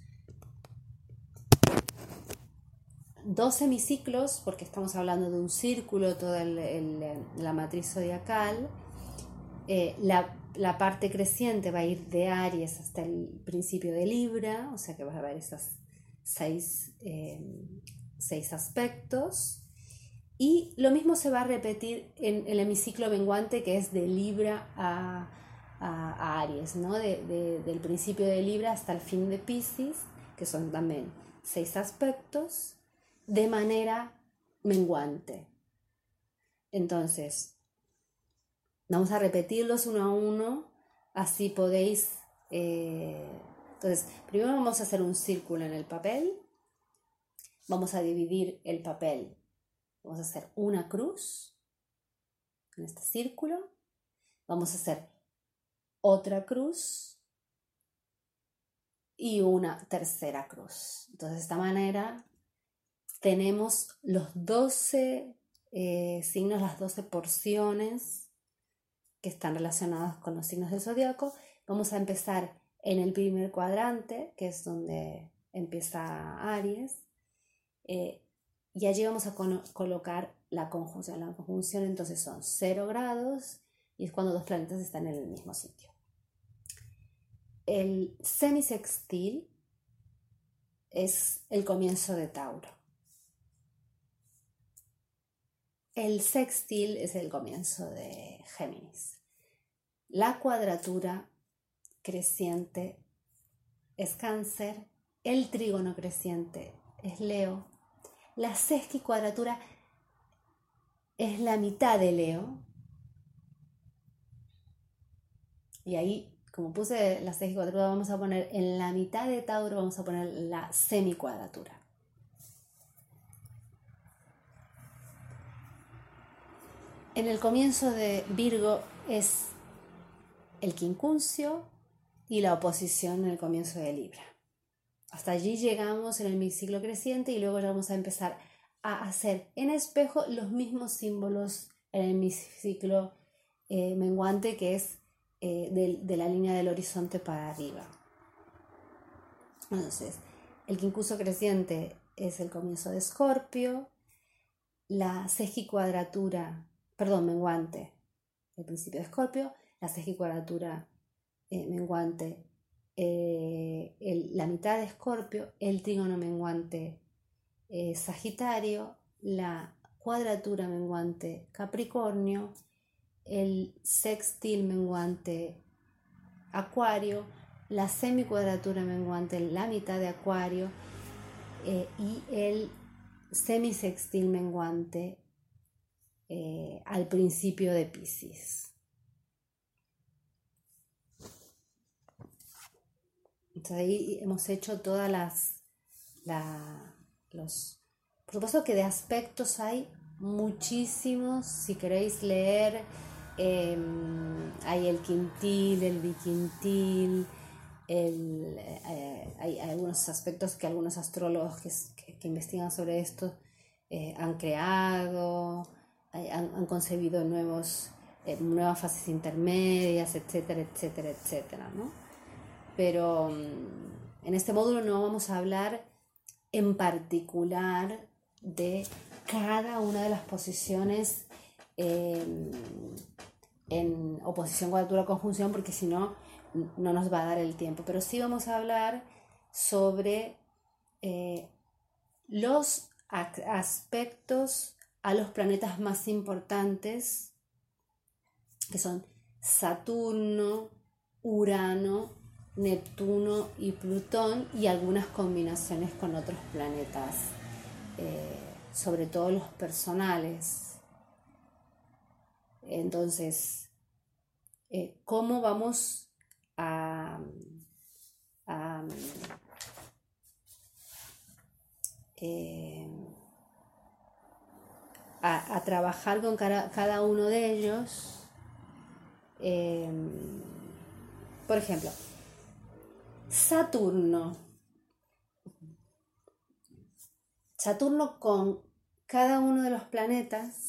dos semiciclos, porque estamos hablando de un círculo, toda la matriz zodiacal. Eh, la la parte creciente va a ir de Aries hasta el principio de Libra, o sea que vas a ver esos em, seis, aspectos. Y lo mismo se va a repetir en el hemiciclo menguante que es de Libra a, Aries, ¿no? del principio de Libra hasta el fin de Pisces, que son también seis aspectos, de manera menguante. Entonces, Vamos a repetirlos uno a uno, así podéis... Eh, entonces, primero vamos a hacer un círculo en el papel. Vamos a dividir el papel. Vamos a hacer una cruz en este círculo. Vamos a hacer otra cruz y una tercera cruz. Entonces, de esta manera tenemos los 12 eh, signos, las 12 porciones que están relacionados con los signos del zodiaco. Vamos a empezar en el primer cuadrante, que es donde empieza Aries, eh, y allí vamos a colocar la conjunción. La conjunción entonces son 0 grados y es cuando dos planetas están en el mismo sitio. El semisextil es el comienzo de Tauro. El sextil es el comienzo de Géminis. La cuadratura creciente es cáncer. El trígono creciente es Leo. La sesquicuadratura es la mitad de Leo. Y ahí, como puse la sesquicuadratura, vamos a poner en la mitad de Tauro, vamos a poner la semicuadratura. En el comienzo de Virgo es el quincuncio y la oposición en el comienzo de Libra. Hasta allí llegamos en el ciclo creciente y luego vamos a empezar a hacer en espejo los mismos símbolos en el ciclo eh, menguante que es eh, de, la línea del horizonte para arriba. Entonces, el quincuncio creciente es el comienzo de Escorpio, la sesquicuadratura perdón, menguante, el principio de Escorpio, la sesquicuadratura eh, menguante, eh, la mitad de Escorpio, el trígono menguante eh, Sagitario, la cuadratura menguante Capricornio, el sextil menguante Acuario, la semicuadratura menguante, la mitad de Acuario y el semisextil menguante eh, al principio de Pisces. Entonces ahí hemos hecho todas las, los... Por supuesto que de aspectos hay muchísimos, si queréis leer, em, hay el quintil, el biquintil, eh, hay, algunos aspectos que algunos astrólogos que, investigan sobre esto eh, han creado, han, concebido nuevos, eh, nuevas fases intermedias, etcétera, etcétera, etcétera. ¿no? Pero mm, en este módulo no vamos a hablar en particular de cada una de las posiciones em, en oposición, cuadratura, conjunción, porque si no, no nos va a dar el tiempo. Pero sí vamos a hablar sobre eh, los aspectos a los planetas más importantes, que son Saturno, Urano Neptuno y Plutón y algunas combinaciones con otros planetas, eh, sobre todo los personales. Entonces, eh, ¿cómo vamos a, eh, a, trabajar con cada, uno de ellos? por ejemplo, Saturno. Saturno con cada uno de los planetas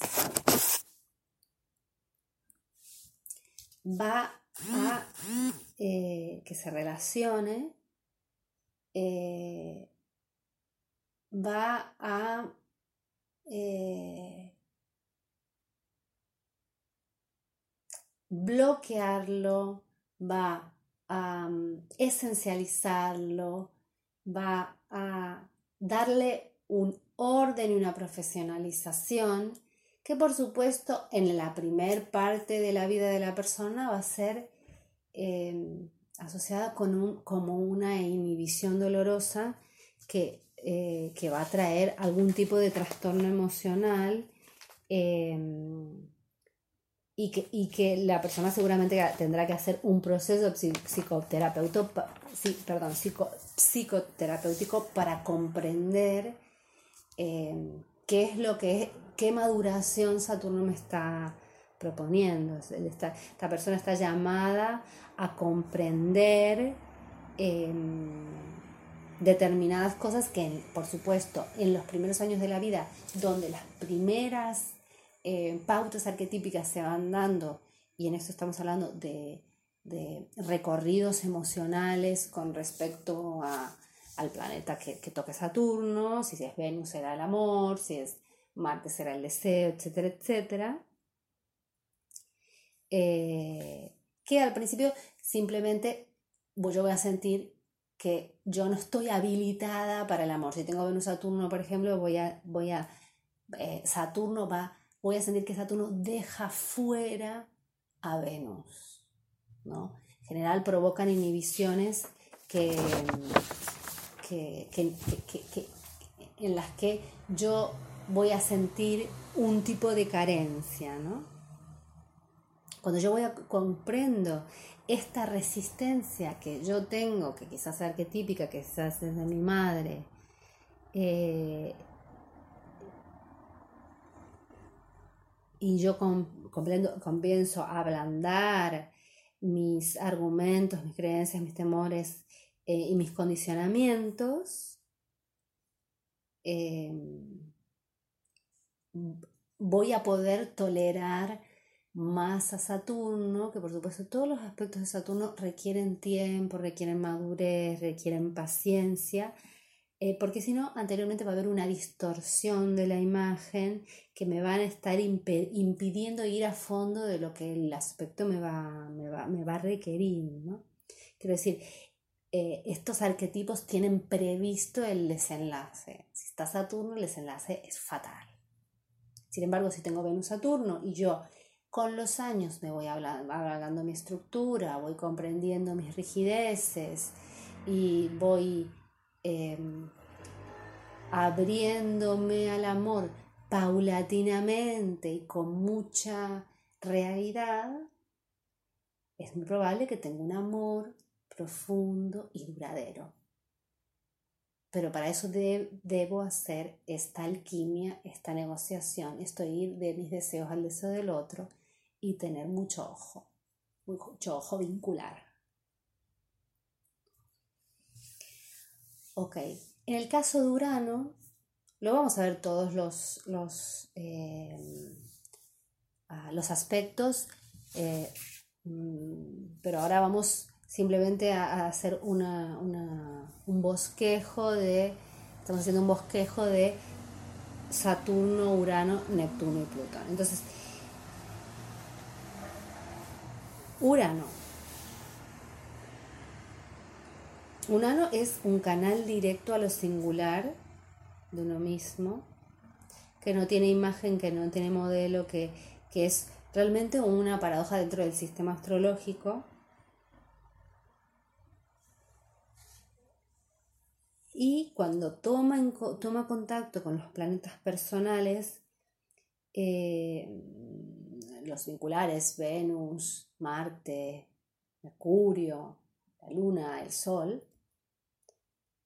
va a eh, que se relacione, eh, va a eh, bloquearlo, va a esencializarlo, va a darle un orden y una profesionalización que por supuesto en la primer parte de la vida de la persona va a ser em, asociada con un, como una inhibición dolorosa que, eh, que, va a traer algún tipo de trastorno emocional em, y que, y que la persona seguramente tendrá que hacer un proceso psicoterapéutico, sí, psicoterapéutico para comprender eh, qué es lo que es, qué maduración Saturno me está proponiendo. Esta, esta persona está llamada a comprender em, determinadas cosas que, por supuesto, en los primeros años de la vida, donde las primeras eh, pautas arquetípicas se van dando, y en esto estamos hablando de, recorridos emocionales con respecto al planeta que, toque Saturno, si es Venus será el amor, si es Marte será el deseo, etcétera, etcétera. Eh, que al principio simplemente yo voy a sentir que yo no estoy habilitada para el amor. Si tengo Venus Saturno, por ejemplo, voy a, voy a eh, Saturno va voy a sentir que Saturno deja fuera a Venus. ¿no? En general provocan inhibiciones que, en las que yo voy a sentir un tipo de carencia. ¿no? Cuando yo voy a comprendo esta resistencia que yo tengo, que quizás sea arquetípica, que quizás es de mi madre, eh, y yo comprendo, comienzo a ablandar mis argumentos, mis creencias, mis temores eh, y mis condicionamientos, em, voy a poder tolerar más a Saturno, que por supuesto todos los aspectos de Saturno requieren tiempo, requieren madurez, requieren paciencia, eh, porque si no, anteriormente va a haber una distorsión de la imagen que me van a estar impidiendo ir a fondo de lo que el aspecto me va, me va, a requerir. ¿no? Quiero decir, eh, estos arquetipos tienen previsto el desenlace. Si está Saturno, el desenlace es fatal. Sin embargo, si tengo Venus Saturno y yo con los años me voy hablando mi estructura, voy comprendiendo mis rigideces y voy Em, abriéndome al amor paulatinamente y con mucha realidad, es muy probable que tenga un amor profundo y duradero. Pero para eso debo hacer esta alquimia, esta negociación, esto ir de mis deseos al deseo del otro y tener mucho ojo, mucho ojo vincular. Ok, en el caso de Urano, lo vamos a ver todos los, los, eh, ah, los aspectos, eh, mm, pero ahora vamos simplemente a, hacer una, un bosquejo de, estamos haciendo un bosquejo de Saturno, Urano, Neptuno y Plutón. Entonces, Urano Un ano es un canal directo a lo singular de uno mismo, que no tiene imagen, que no tiene modelo, que, es realmente una paradoja dentro del sistema astrológico. Y cuando toma, toma contacto con los planetas personales, eh, los vinculares, Venus, Marte, Mercurio, la Luna, el Sol,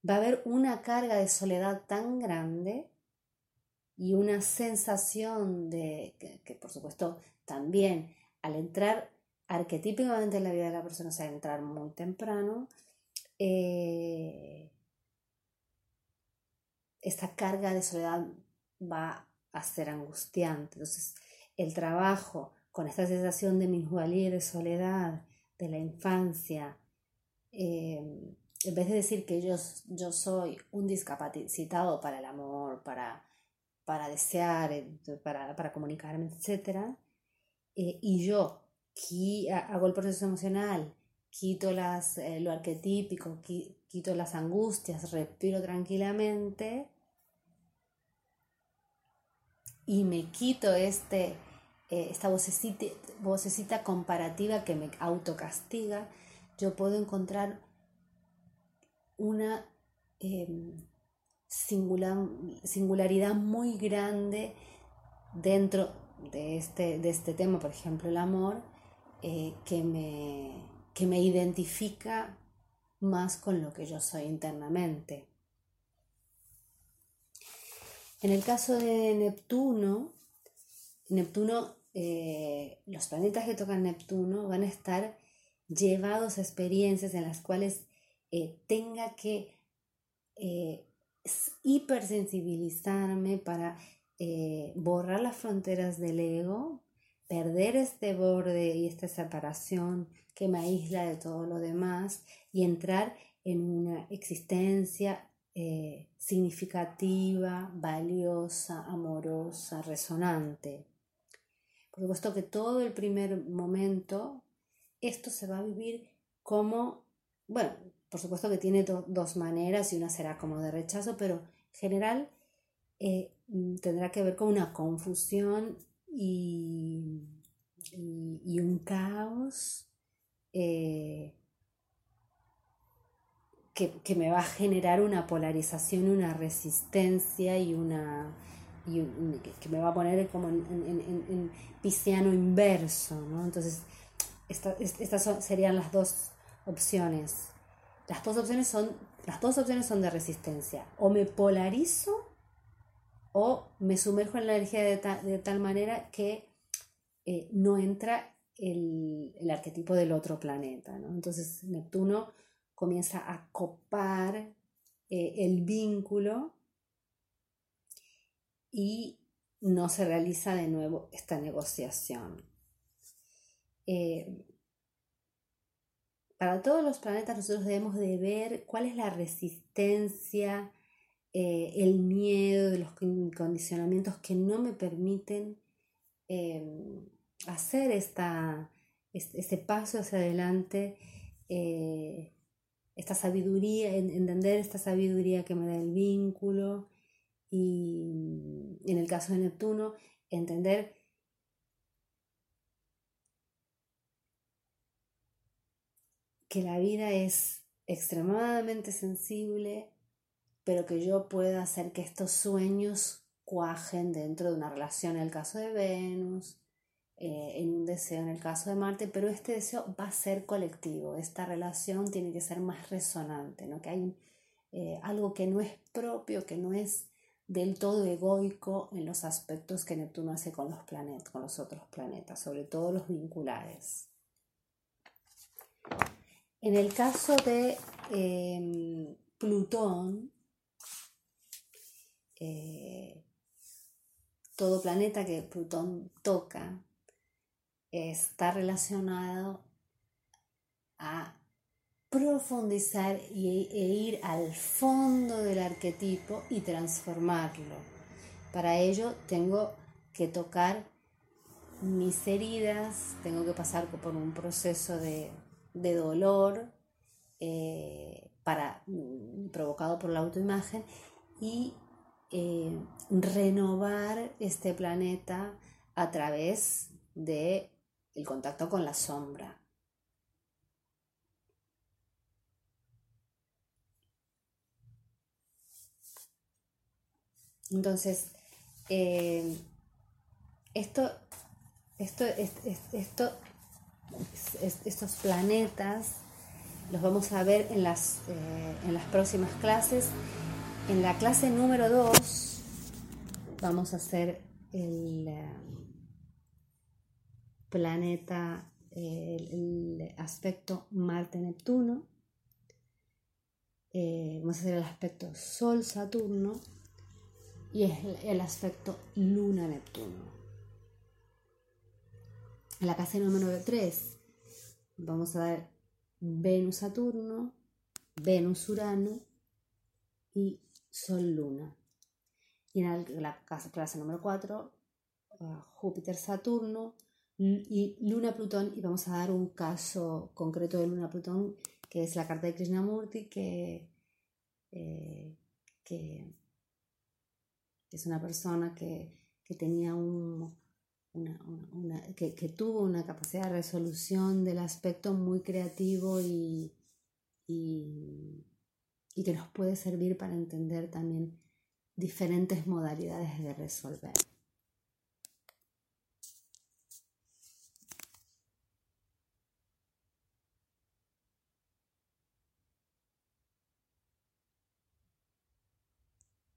va a haber una carga de soledad tan grande y una sensación de que, por supuesto también al entrar arquetípicamente en la vida de la persona, o sea, entrar muy temprano, eh, esta carga de soledad va a ser angustiante. Entonces, el trabajo con esta sensación de minusvalía y de soledad de la infancia, eh, en vez de decir que yo, yo soy un discapacitado para el amor, para, para desear, para, para comunicarme, etc., eh, y yo hago el proceso emocional, quito las, eh, lo arquetípico, quito las angustias, respiro tranquilamente y me quito este, eh, esta vocecita, vocecita comparativa que me autocastiga, yo puedo encontrar una em, singularidad muy grande dentro de este, de este tema, por ejemplo, el amor, eh, que, me, que me identifica más con lo que yo soy internamente. En el caso de Neptuno, Neptuno, eh, los planetas que tocan Neptuno van a estar llevados a experiencias en las cuales eh, tenga que hipersensibilizarme para borrar las fronteras del ego perder este borde y esta separación que me aísla de todo lo demás y entrar en una existencia eh, significativa, valiosa, amorosa, resonante. Por supuesto que todo el primer momento, esto se va a vivir como, bueno, por supuesto que tiene dos maneras y una será como de rechazo, pero en general eh, tendrá que ver con una confusión y, y, un caos eh, que, me va a generar una polarización, una resistencia y una que me va a poner como en, en, pisciano inverso, ¿no? Entonces, estas serían las dos opciones. Las dos opciones son, las dos opciones son de resistencia. O me polarizo o me sumerjo en la energía de, tal manera que eh, no entra el, arquetipo del otro planeta. Entonces Neptuno comienza a copar eh, el vínculo y no se realiza de nuevo esta negociación. Eh, para todos los planetas nosotros debemos de ver cuál es la resistencia eh, el miedo, los condicionamientos que no me permiten em, hacer esta, este, paso hacia adelante, eh, esta sabiduría, entender esta sabiduría que me da el vínculo y en el caso de Neptuno, entender que la vida es extremadamente sensible, pero que yo pueda hacer que estos sueños cuajen dentro de una relación en el caso de Venus, eh, en un deseo en el caso de Marte, pero este deseo va a ser colectivo, esta relación tiene que ser más resonante, ¿no? que hay eh, algo que no es propio, que no es del todo egoico en los aspectos que Neptuno hace con los planetas, con los otros planetas, sobre todo los vinculares. En el caso de em, Plutón, eh, todo planeta que Plutón toca está relacionado a profundizar y, e ir al fondo del arquetipo y transformarlo. Para ello tengo que tocar mis heridas, tengo que pasar por un proceso de, dolor eh, para, mm, provocado por la autoimagen y eh, renovar este planeta a través de el contacto con la sombra. Entonces, eh, esto, esto, esto, estos planetas los vamos a ver en las, eh, en las próximas clases. En la clase número 2 vamos a hacer el eh, planeta, el, aspecto Marte-Neptuno. vamos a hacer el aspecto Sol-Saturno y es el aspecto Luna-Neptuno. La casa número 3 vamos a dar Venus-Saturno, Venus-Urano y Sol-Luna. Y en la clase número 4, Júpiter-Saturno y Luna-Plutón. Y vamos a dar un caso concreto de Luna-Plutón, que es la carta de Krishnamurti, que, eh, que es una persona que, tenía un, que, tuvo una capacidad de resolución del aspecto muy creativo y, y, que nos puede servir para entender también diferentes modalidades de resolver.